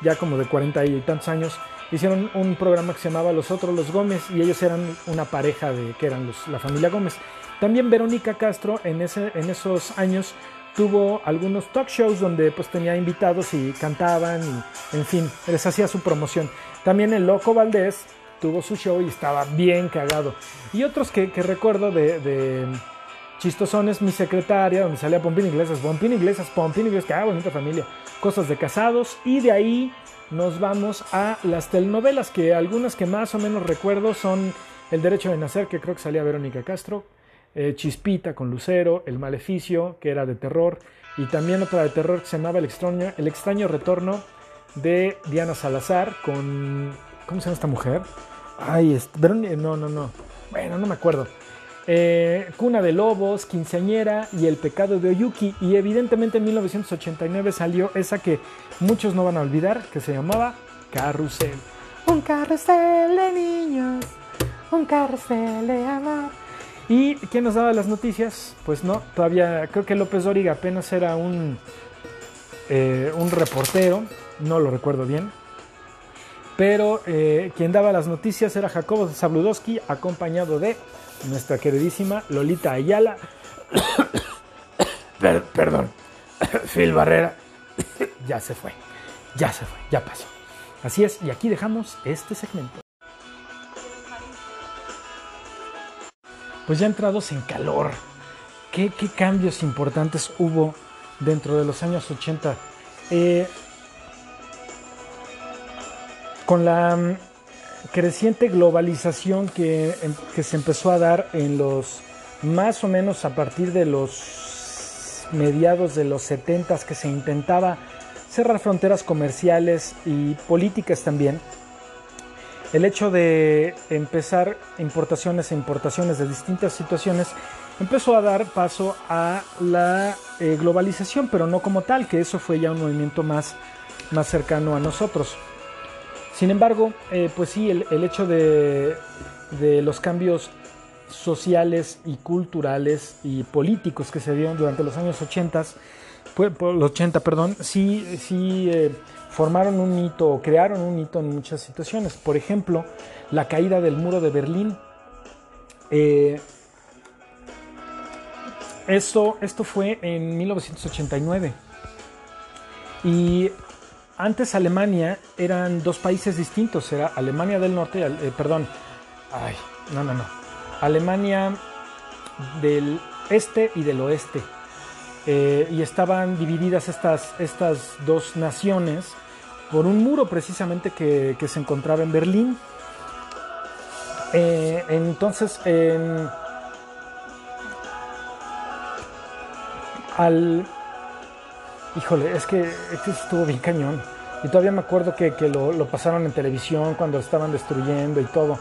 ya como de 40 y tantos años, hicieron un programa que se llamaba Los Otros los Gómez y ellos eran una pareja de que eran la familia Gómez. También Verónica Castro en, ese, en esos años tuvo algunos talk shows donde pues tenía invitados y cantaban y en fin, les hacía su promoción. También el Loco Valdés tuvo su show y estaba bien cagado. Y otros que, recuerdo de, chistosones, mi secretaria, donde salía Pompín Iglesias, Pompín Iglesias, Pompín Iglesias, que ah, bonita familia, cosas de casados, y de ahí nos vamos a las telenovelas, que algunas que más o menos recuerdo son El Derecho de Nacer, que creo que salía Verónica Castro, eh, Chispita con Lucero, El Maleficio, que era de terror, y también otra de terror que se llamaba El extraño, El extraño retorno de Diana Salazar con... ¿Cómo se llama esta mujer? Ay, no, no, no. Bueno, no me acuerdo. Eh, Cuna de Lobos, Quinceañera y El Pecado de Oyuki. Y evidentemente en 1989 salió esa que muchos no van a olvidar, que se llamaba Carrusel. Un carrusel de niños, un carrusel de amor. ¿Y quién nos daba las noticias? Pues no, todavía creo que López Dóriga apenas era un, eh, un reportero, no lo recuerdo bien pero eh, quien daba las noticias era Jacobo Zabludowski, acompañado de nuestra queridísima Lolita Ayala. [coughs] perdón, [coughs] Phil Barrera. [coughs] ya se fue, ya se fue, ya pasó. Así es, y aquí dejamos este segmento. Pues ya entrados en calor, ¿qué, cambios importantes hubo dentro de los años 80? Eh, con la mm, creciente globalización em, que, se empezó a dar en los más o menos a partir de los mediados de los 70 que se intentaba cerrar fronteras comerciales y políticas también, el hecho de empezar importaciones e importaciones de distintas situaciones empezó a dar paso a la eh, globalización, pero no como tal, que eso fue ya un movimiento más, más cercano a nosotros. Sin embargo, eh, pues sí, el, hecho de, los cambios sociales y culturales y políticos que se dieron durante los años 80, pues, los 80, perdón, sí, sí eh, formaron un hito o crearon un hito en muchas situaciones. Por ejemplo, la caída del muro de Berlín. Eh, esto, esto fue en 1989. Y antes Alemania eran dos países distintos, era Alemania del Norte, eh, perdón, ay, no, no, no, Alemania del Este y del Oeste. Eh, y estaban divididas estas, estas dos naciones por un muro precisamente que, se encontraba en Berlín. Eh, entonces, al, Híjole, es que este estuvo bien cañón. Y todavía me acuerdo que, lo, pasaron en televisión cuando estaban destruyendo y todo.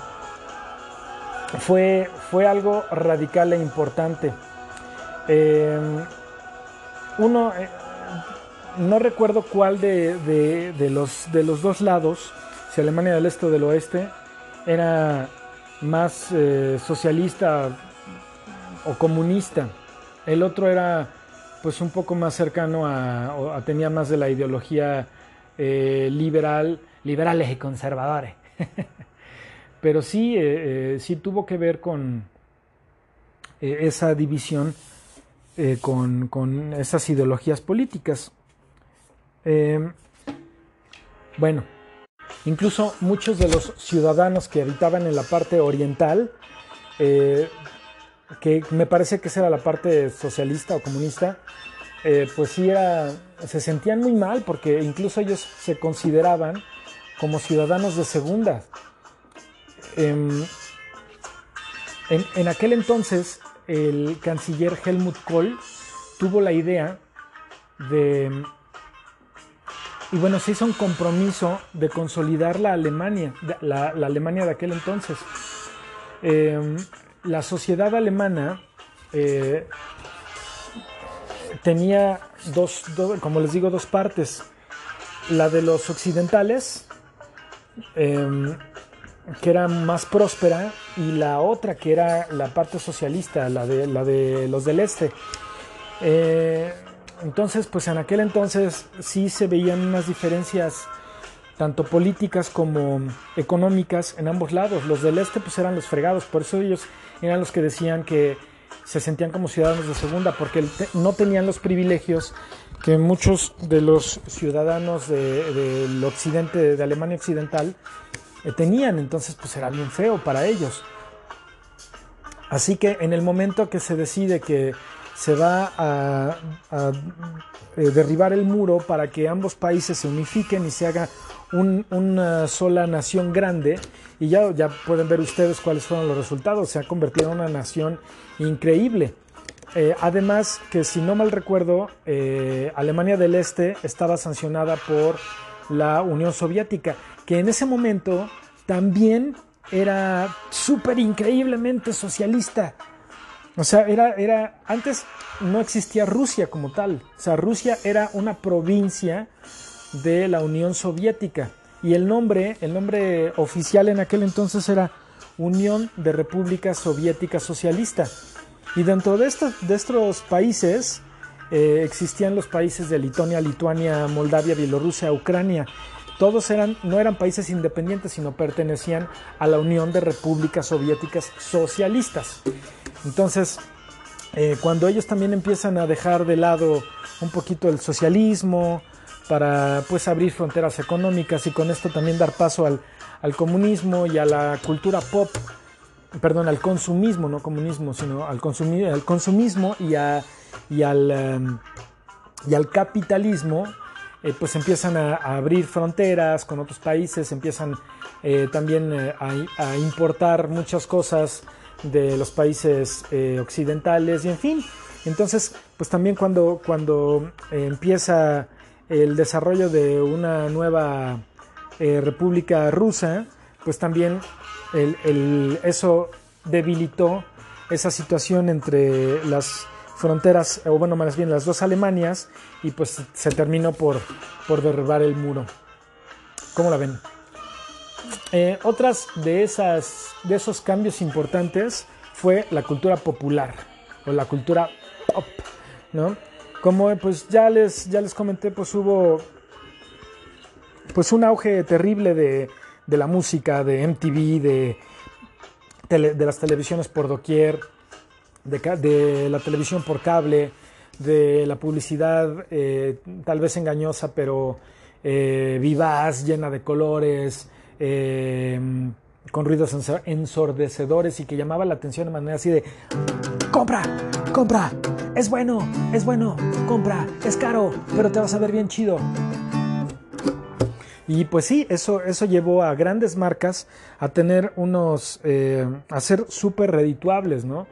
Fue, fue algo radical e importante. Em, uno, eh, no recuerdo cuál de, los, de los dos lados, si Alemania del Este o del Oeste, era más eh, socialista o comunista. El otro era pues un poco más cercano a, tenía más de la ideología eh, liberal, liberales y conservadores. [laughs] Pero sí, eh, eh, sí tuvo que ver con esa división, con, con, esas ideologías políticas. bueno, incluso muchos de los ciudadanos que habitaban en la parte oriental, que me parece que esa era la parte socialista o comunista, eh, pues sí era, se sentían muy mal porque incluso ellos se consideraban como ciudadanos de segunda. Em, en, aquel entonces el canciller Helmut Kohl tuvo la idea de, y bueno, se hizo un compromiso de consolidar la Alemania, la, Alemania de aquel entonces. Em, la sociedad alemana eh, tenía dos, como les digo, dos partes. La de los occidentales, em, que era más próspera, y la otra que era la parte socialista, la de, la de los del este. Eh, entonces, pues en aquel entonces sí se veían unas diferencias tanto políticas como económicas en ambos lados. Los del este pues eran los fregados, por eso ellos eran los que decían que se sentían como ciudadanos de segunda porque no tenían los privilegios que muchos de los ciudadanos del occidente, de Alemania occidental, eh, tenían. Entonces pues era bien feo para ellos. Así que en el momento que se decide que se va a, eh, derribar el muro para que ambos países se unifiquen y se haga una sola nación grande. Y ya, ya pueden ver ustedes cuáles fueron los resultados. Se ha convertido en una nación increíble. Eh, además que si no mal recuerdo, eh, Alemania del Este estaba sancionada por la Unión Soviética, que en ese momento también era súper increíblemente socialista. O sea, era, era, antes no existía Rusia como tal. O sea, Rusia era una provincia de la Unión Soviética. Y el nombre, el nombre oficial en aquel entonces era Unión de República Soviética Socialista. Y dentro de estos, de estos países eh, existían los países de Lituania, Lituania, Moldavia, Bielorrusia, Ucrania. Todos eran, no eran países independientes, sino pertenecían a la Unión de Repúblicas Soviéticas Socialistas. Entonces, eh, cuando ellos también empiezan a dejar de lado un poquito el socialismo para pues abrir fronteras económicas y con esto también dar paso al, comunismo y a la cultura pop, perdón, al consumismo, no comunismo, sino al, al consumismo y, y, al, em, y al capitalismo, eh, pues empiezan a, abrir fronteras con otros países, empiezan eh, también a importar muchas cosas de los países eh, occidentales y en fin. Entonces, pues también cuando, cuando eh, empieza el desarrollo de una nueva eh, república rusa, pues también eso debilitó esa situación entre las fronteras, o bueno, más bien las dos Alemanias, y pues se terminó por, por derribar el muro. ¿Cómo la ven? Eh, otras de, esas, de esos cambios importantes fue la cultura popular o la cultura pop, ¿no? Como pues ya les, ya les comenté, pues hubo pues un auge terrible de, la música, de MTV, de, de las televisiones por doquier, de, la televisión por cable, de la publicidad eh, tal vez engañosa, pero eh, vivaz, llena de colores, con ruidos ensordecedores y que llamaba la atención de manera así de compra, compra, es bueno, es bueno, compra, es caro, pero te vas a ver bien chido. Y pues sí, eso, eso llevó a grandes marcas a tener unos, eh, a ser súper redituables, ¿no?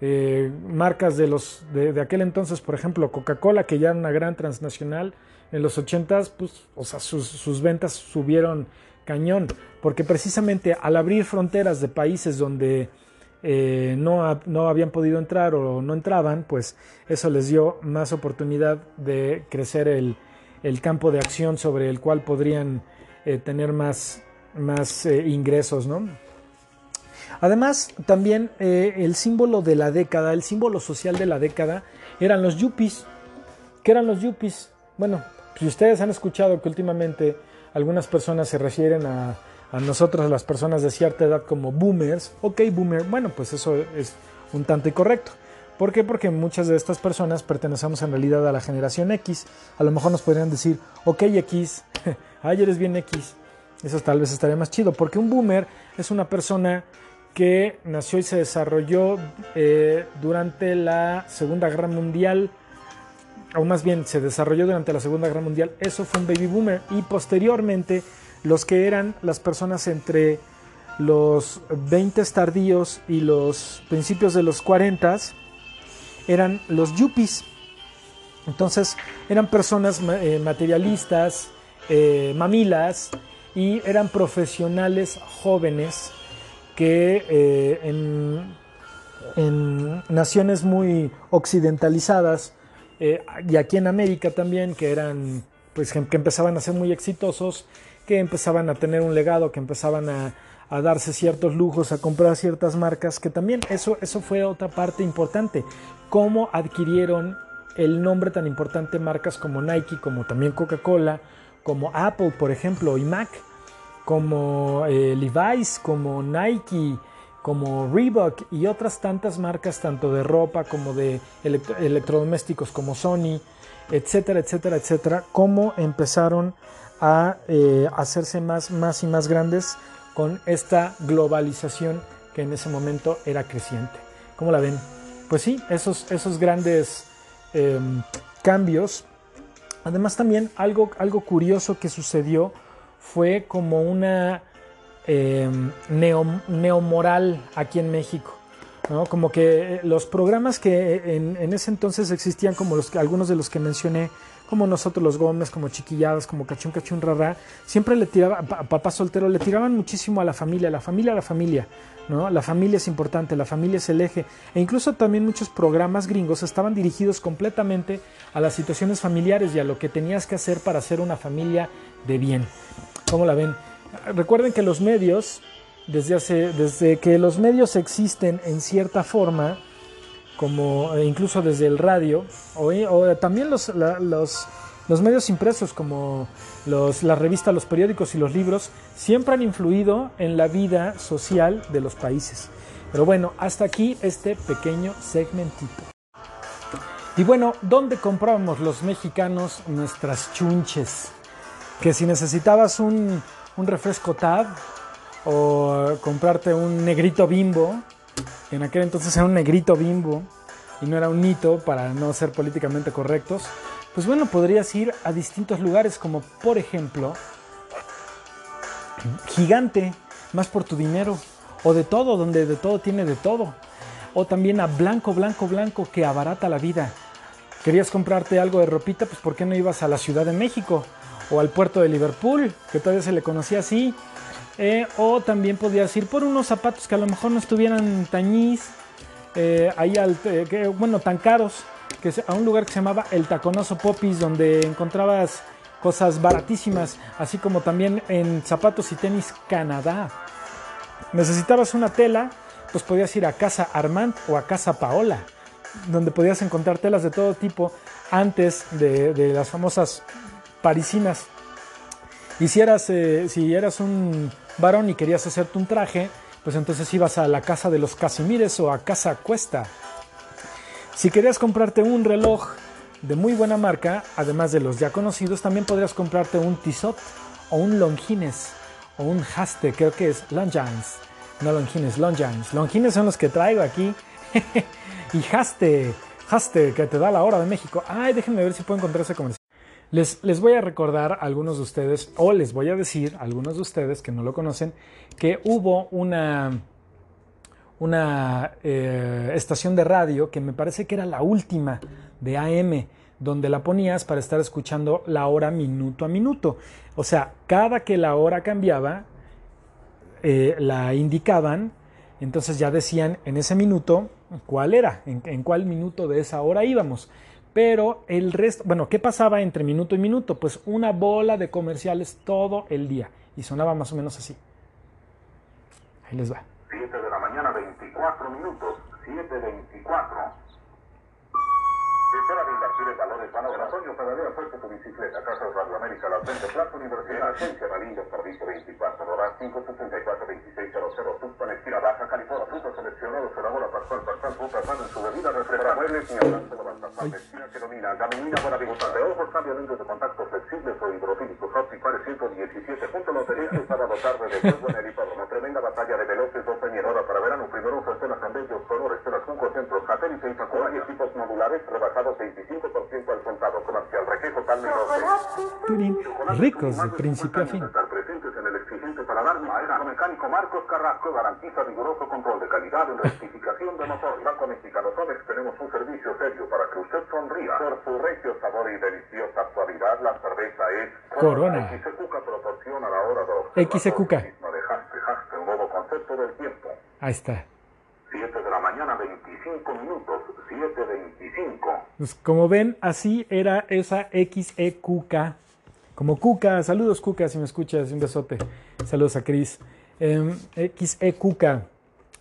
Eh, marcas de, los, de, aquel entonces, por ejemplo, Coca-Cola, que ya era una gran transnacional, en los 80s, pues, o sea, sus, sus ventas subieron cañón, porque precisamente al abrir fronteras de países donde eh, no, no, habían podido entrar o no entraban, pues eso les dio más oportunidad de crecer el, campo de acción sobre el cual podrían eh, tener más, más eh, ingresos, ¿no? Además, también el símbolo de la década, el símbolo social de la década, eran los yuppies. ¿Qué eran los yuppies? Bueno, si ustedes han escuchado que últimamente algunas personas se refieren a, a nosotros, las personas de cierta edad, como boomers. Ok, boomer, bueno, pues eso es un tanto incorrecto. ¿Por qué? Porque muchas de estas personas pertenecemos en realidad a la generación X. A lo mejor nos podrían decir, ok X, [laughs] ay eres bien X. Eso tal vez estaría más chido, porque un boomer es una persona que nació y se desarrolló eh, durante la Segunda Guerra Mundial o más bien se desarrolló durante la Segunda Guerra Mundial, eso fue un baby boomer y posteriormente los que eran las personas entre los 20 tardíos y los principios de los 40 eran los yuppies. Entonces eran personas eh, materialistas, eh, mamilas y eran profesionales jóvenes que eh, en, en, naciones muy occidentalizadas y aquí en América también que eran pues que empezaban a ser muy exitosos, que empezaban a tener un legado, que empezaban a, a darse ciertos lujos, a comprar ciertas marcas, que también eso, eso fue otra parte importante, cómo adquirieron el nombre tan importante marcas como Nike, como también Coca-Cola, como Apple, por ejemplo, y Mac, como eh, Levi's, como Nike, como Reebok y otras tantas marcas, tanto de ropa como de electrodomésticos como Sony, etcétera, etcétera, etcétera, cómo empezaron a eh, hacerse más, más y más grandes con esta globalización que en ese momento era creciente. ¿Cómo la ven? Pues sí, esos, esos grandes em, cambios. Además también algo, algo curioso que sucedió fue como una eh, neomoral aquí en México. Como que los programas que en, en, ese entonces existían, como los algunos de los que mencioné, como nosotros los Gómez, como Chiquilladas, como Cachún Cachún Rara, siempre le tiraba, papá soltero, le tiraban muchísimo a la familia, la familia, a la familia, ¿no? La familia es importante, la familia es el eje. E incluso también muchos programas gringos estaban dirigidos completamente a las situaciones familiares y a lo que tenías que hacer para ser una familia de bien. ¿Cómo la ven? Recuerden que los medios, desde, hace, desde que los medios existen en cierta forma, como eh, incluso desde el radio, o, o también los, los, medios impresos como los, la revista, los periódicos y los libros, siempre han influido en la vida social de los países. Pero bueno, hasta aquí este pequeño segmentito. Y bueno, ¿dónde comprábamos los mexicanos nuestras chunches? Que si necesitabas un, un refresco Tab o comprarte un negrito bimbo, en aquel entonces era un negrito bimbo y no era un hito para no ser políticamente correctos, pues bueno, podrías ir a distintos lugares como por ejemplo Gigante, más por tu dinero, o de todo, donde de todo tiene de todo, o también a Blanco, Blanco, Blanco, que abarata la vida. ¿Querías comprarte algo de ropita? Pues ¿por qué no ibas a la Ciudad de México? O al puerto de Liverpool, que todavía se le conocía así, eh, o también podías ir por unos zapatos que a lo mejor no estuvieran tañís, eh, ahí eh, bueno, tan caros, que a un lugar que se llamaba El Taconoso Popis, donde encontrabas cosas baratísimas, así como también en zapatos y tenis Canadá. Necesitabas una tela, pues podías ir a Casa Armand o a Casa Paola, donde podías encontrar telas de todo tipo antes de las famosas parisinas. Y si eras, si eras un varón y querías hacerte un traje, pues entonces ibas a la casa de los Casimires o a Casa Cuesta. Si querías comprarte un reloj de muy buena marca, además de los ya conocidos, también podrías comprarte un Tissot o un Longines o un Haste, creo que es Longines. No Longines, Longines. Longines son los que traigo aquí. [laughs] y Haste, Haste, que te da la hora de México. Ay, déjenme ver si puedo encontrar ese comercial. Les, voy a recordar a algunos de ustedes, o les voy a decir a algunos de ustedes que no lo conocen, que hubo una, una eh, estación de radio que me parece que era la última de AM, donde la ponías para estar escuchando la hora minuto a minuto. O sea, cada que la hora cambiaba, eh, la indicaban, entonces ya decían en ese minuto cuál era, en cuál minuto de esa hora íbamos. Pero el resto, bueno, ¿qué pasaba entre minuto y minuto? Pues una bola de comerciales todo el día. Y sonaba más o menos así. Ahí les va. 7 de la mañana, 24 minutos. 7.24. bicicleta. Casas Radio América, La Fuente, Plaza Universidad, Agencia Marinho, Servicio 24 horas, 564-2600, Tuxpan, Esquina Baja, California, frutos seleccionados, elabora Pascual, Pascual, frutas, en su bebida, refresca, muebles, hablando de Baltasar, Esquina que domina, Gaminina, buena de ojos, cambio lentes de contacto flexibles o hidrofílicos, opticales 117, punto lotería para dotar de juego en el hipódromo, tremenda batalla de veloces, 12 y hora para verano, primero uso escenas en bellos colores, escenas 5 centros, satélite y y equipos modulares, rebajados 25% al Requejo, Ricos de principio a fin. Estar presentes en el exigente para dar Maestro mecánico Marcos Carrasco garantiza riguroso control de calidad en rectificación de motor. Banco Mexicano Somex tenemos un servicio serio para que usted sonría. Por su regio sabor y deliciosa actualidad, la cerveza es Corona. XCUCA proporciona la hora de XCUCA. Dejaste, dejaste un nuevo concepto del tiempo. Ahí está. 7 de la mañana, 25 minutos. 7.25. Pues como ven, así era esa XEQK. Como Cuca, saludos Cuca, si me escuchas, un besote. Saludos a Cris. Eh, XEQK,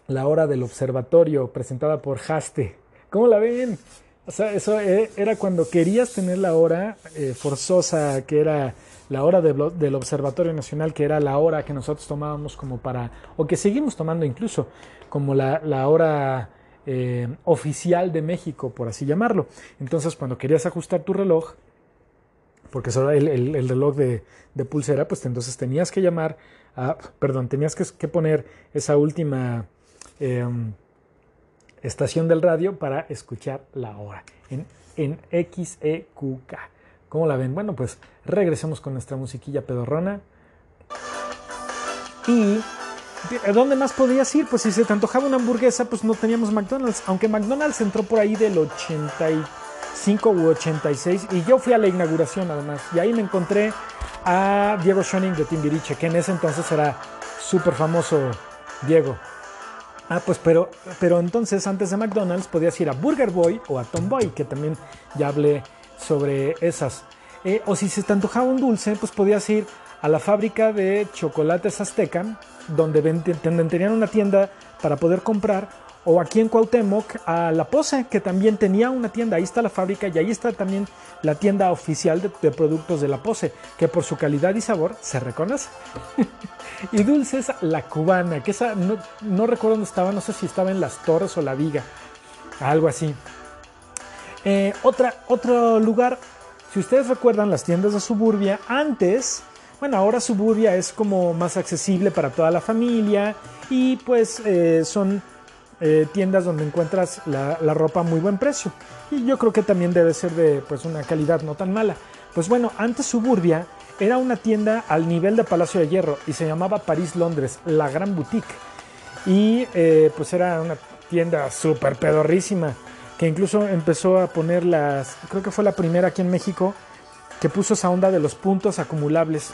la hora del observatorio, presentada por Haste. ¿Cómo la ven? O sea, eso eh, era cuando querías tener la hora eh, forzosa, que era la hora de, del Observatorio Nacional, que era la hora que nosotros tomábamos como para, o que seguimos tomando incluso, como la, la hora eh, oficial de México, por así llamarlo. Entonces, cuando querías ajustar tu reloj, porque era el, el, el reloj de, pulsera, pues entonces tenías que llamar, a, perdón, tenías que, poner esa última eh, estación del radio para escuchar la hora en, en XEQK. ¿Cómo la ven? Bueno, pues regresemos con nuestra musiquilla pedorrona. Y ¿Dónde más podías ir? Pues si se te antojaba una hamburguesa, pues no teníamos McDonald's. Aunque McDonald's entró por ahí del 85 u 86. Y yo fui a la inauguración además. Y ahí me encontré a Diego Schoening de Timbiriche, que en ese entonces era súper famoso Diego. Ah, pues pero, pero entonces antes de McDonald's podías ir a Burger Boy o a Tomboy, que también ya hablé sobre esas. Eh, o si se te antojaba un dulce, pues podías ir a la fábrica de chocolates Azteca, donde, tenían una tienda para poder comprar, o aquí en Cuauhtémoc a La Pose, que también tenía una tienda, ahí está la fábrica y ahí está también la tienda oficial de, de productos de La Pose, que por su calidad y sabor se reconoce. [laughs] y dulces, la cubana, que esa no, no, recuerdo dónde estaba, no sé si estaba en las torres o la viga, algo así. Eh, otra, otro lugar, si ustedes recuerdan las tiendas de suburbia, antes bueno, ahora Suburbia es como más accesible para toda la familia y pues eh, son eh, tiendas donde encuentras la, ropa a muy buen precio. Y yo creo que también debe ser de pues una calidad no tan mala. Pues bueno, antes Suburbia era una tienda al nivel de Palacio de Hierro y se llamaba París Londres, la gran boutique. Y eh, pues era una tienda súper pedorrísima que incluso empezó a poner las, creo que fue la primera aquí en México que puso esa onda de los puntos acumulables.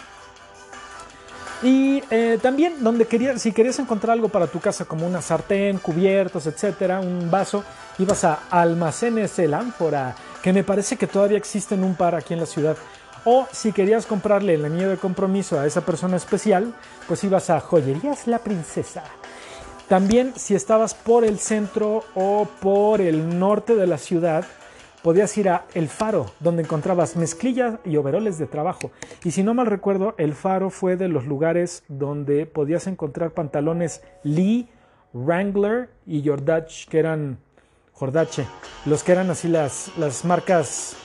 Y eh, también donde querías, si querías encontrar algo para tu casa como una sartén, cubiertos, etcétera, un vaso, ibas a Almacenes El Ánfora, que me parece que todavía existen un par aquí en la ciudad. O si querías comprarle el anillo de compromiso a esa persona especial, pues ibas a Joyerías La Princesa. También si estabas por el centro o por el norte de la ciudad, podías ir a El Faro, donde encontrabas mezclillas y overoles de trabajo. Y si no mal recuerdo, El Faro fue de los lugares donde podías encontrar pantalones Lee, Wrangler y Jordache, que eran Jordache, los que eran así las, las marcas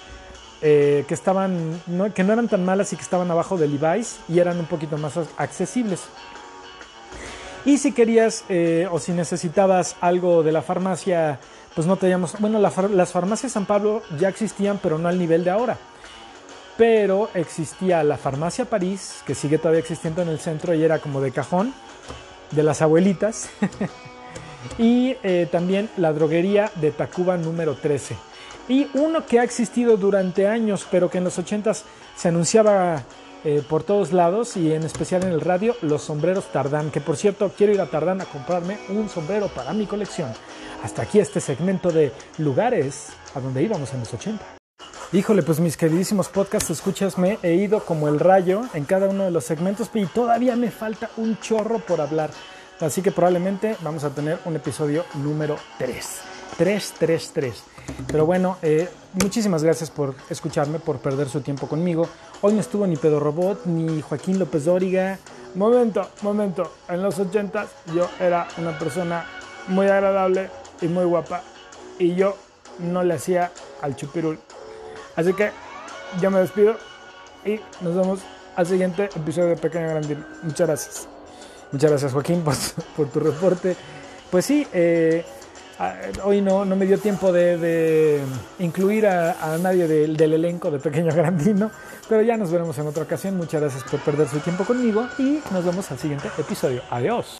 eh, que estaban, no, que no eran tan malas y que estaban abajo de Levi's y eran un poquito más accesibles. Y si querías eh, o si necesitabas algo de la farmacia pues no teníamos, bueno, la, las farmacias San Pablo ya existían, pero no al nivel de ahora. Pero existía la farmacia París, que sigue todavía existiendo en el centro y era como de cajón, de las abuelitas. [laughs] y eh, también la droguería de Tacuba número 13. Y uno que ha existido durante años, pero que en los 80s se anunciaba eh, por todos lados y en especial en el radio, los sombreros Tardán. Que por cierto, quiero ir a Tardán a comprarme un sombrero para mi colección. Hasta aquí este segmento de lugares a donde íbamos en los 80. Híjole, pues mis queridísimos podcast escuchas, me he ido como el rayo en cada uno de los segmentos y todavía me falta un chorro por hablar. Así que probablemente vamos a tener un episodio número 3. 3, 3, 3. Pero bueno, eh, muchísimas gracias por escucharme, por perder su tiempo conmigo. Hoy no estuvo ni Pedro Robot, ni Joaquín López Dóriga. Momento, momento. En los 80 yo era una persona muy agradable, y muy guapa. Y yo no le hacía al chupirul. Así que yo me despido y nos vemos al siguiente episodio de Pequeño Grandín. Muchas gracias. Muchas gracias Joaquín [laughs] por, por tu reporte. Pues sí, eh, Hoy no, no me dio tiempo de, incluir a, a nadie del, del elenco de Pequeño Grandino, pero ya nos veremos en otra ocasión. Muchas gracias por perder su tiempo conmigo y nos vemos al siguiente episodio. Adiós.